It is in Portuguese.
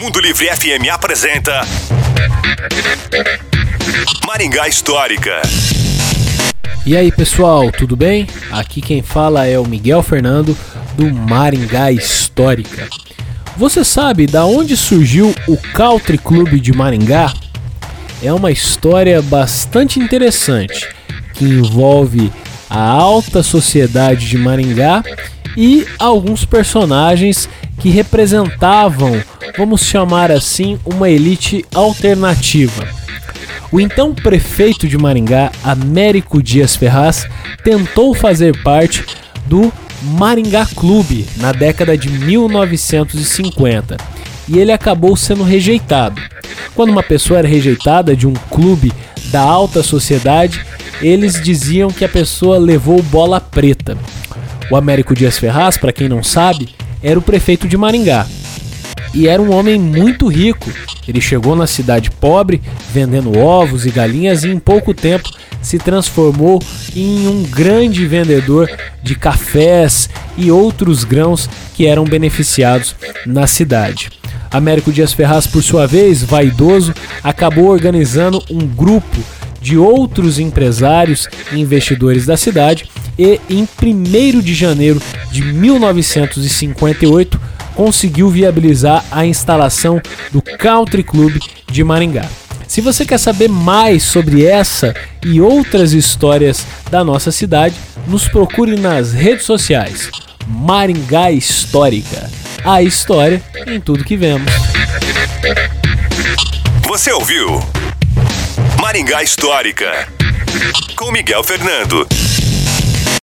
Mundo Livre FM apresenta Maringá Histórica. E aí pessoal, tudo bem? Aqui quem fala é o Miguel Fernando do Maringá Histórica. Você sabe da onde surgiu o Country Club de Maringá? É uma história bastante interessante que envolve a alta sociedade de Maringá e alguns personagens que representavam, vamos chamar assim, uma elite alternativa. O então prefeito de Maringá, Américo Dias Ferraz, tentou fazer parte do Maringá Clube na década de 1950 e ele acabou sendo rejeitado. Quando uma pessoa era rejeitada de um clube da alta sociedade, eles diziam que a pessoa levou bola preta. O Américo Dias Ferraz, para quem não sabe, era o prefeito de Maringá. E era um homem muito rico. Ele chegou na cidade pobre, vendendo ovos e galinhas, e em pouco tempo se transformou em um grande vendedor de cafés e outros grãos que eram beneficiados na cidade. Américo Dias Ferraz, por sua vez, vaidoso, acabou organizando um grupo de outros empresários e investidores da cidade e em 1 de janeiro de 1958 conseguiu viabilizar a instalação do Country Club de Maringá. Se você quer saber mais sobre essa e outras histórias da nossa cidade, nos procure nas redes sociais. Maringá Histórica. A história em tudo que vemos. Você ouviu? Maringá Histórica. Com Miguel Fernando.